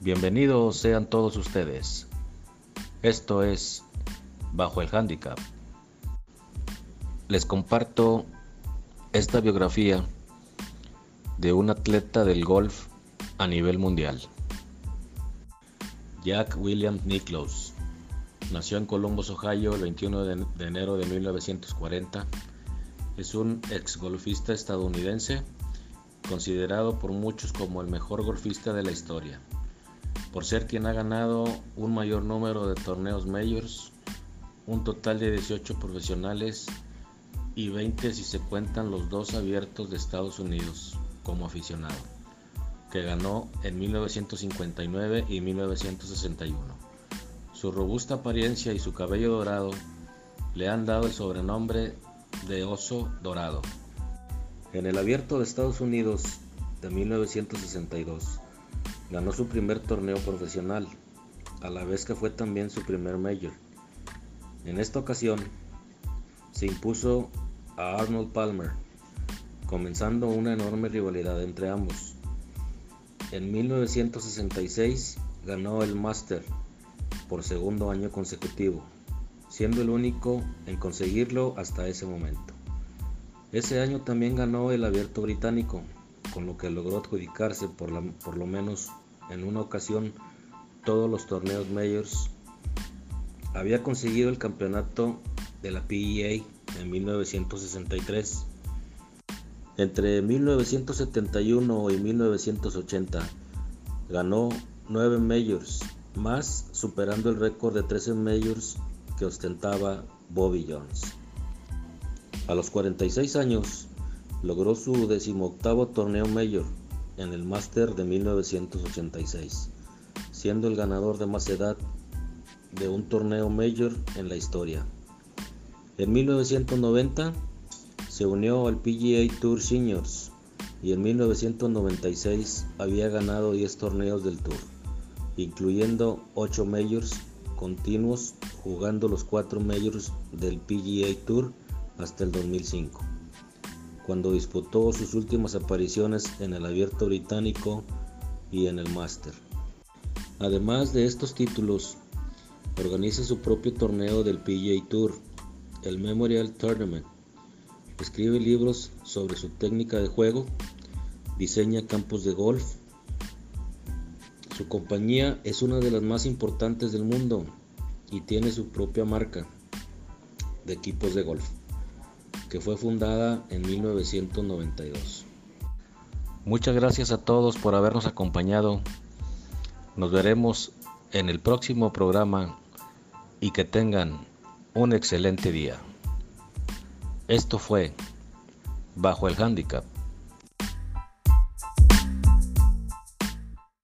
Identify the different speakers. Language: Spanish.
Speaker 1: Bienvenidos sean todos ustedes. Esto es Bajo el Handicap. Les comparto esta biografía de un atleta del golf a nivel mundial. Jack William Nicklaus nació en Columbus, Ohio, el 21 de enero de 1940. Es un ex golfista estadounidense considerado por muchos como el mejor golfista de la historia por ser quien ha ganado un mayor número de torneos majors, un total de 18 profesionales y 20 si se cuentan los dos abiertos de Estados Unidos como aficionado, que ganó en 1959 y 1961. Su robusta apariencia y su cabello dorado le han dado el sobrenombre de oso dorado. En el abierto de Estados Unidos de 1962, Ganó su primer torneo profesional, a la vez que fue también su primer major. En esta ocasión, se impuso a Arnold Palmer, comenzando una enorme rivalidad entre ambos. En 1966 ganó el Master por segundo año consecutivo, siendo el único en conseguirlo hasta ese momento. Ese año también ganó el Abierto Británico, con lo que logró adjudicarse por, por lo menos en una ocasión todos los torneos majors. Había conseguido el campeonato de la PEA en 1963. Entre 1971 y 1980 ganó 9 majors, más superando el récord de 13 majors que ostentaba Bobby Jones. A los 46 años logró su decimoctavo torneo mayor en el Master de 1986, siendo el ganador de más edad de un torneo mayor en la historia. En 1990 se unió al PGA Tour Seniors y en 1996 había ganado 10 torneos del Tour, incluyendo 8 majors continuos jugando los 4 majors del PGA Tour hasta el 2005 cuando disputó sus últimas apariciones en el Abierto Británico y en el Master. Además de estos títulos, organiza su propio torneo del PGA Tour, el Memorial Tournament. Escribe libros sobre su técnica de juego, diseña campos de golf. Su compañía es una de las más importantes del mundo y tiene su propia marca de equipos de golf que fue fundada en 1992. Muchas gracias a todos por habernos acompañado. Nos veremos en el próximo programa y que tengan un excelente día. Esto fue Bajo el Handicap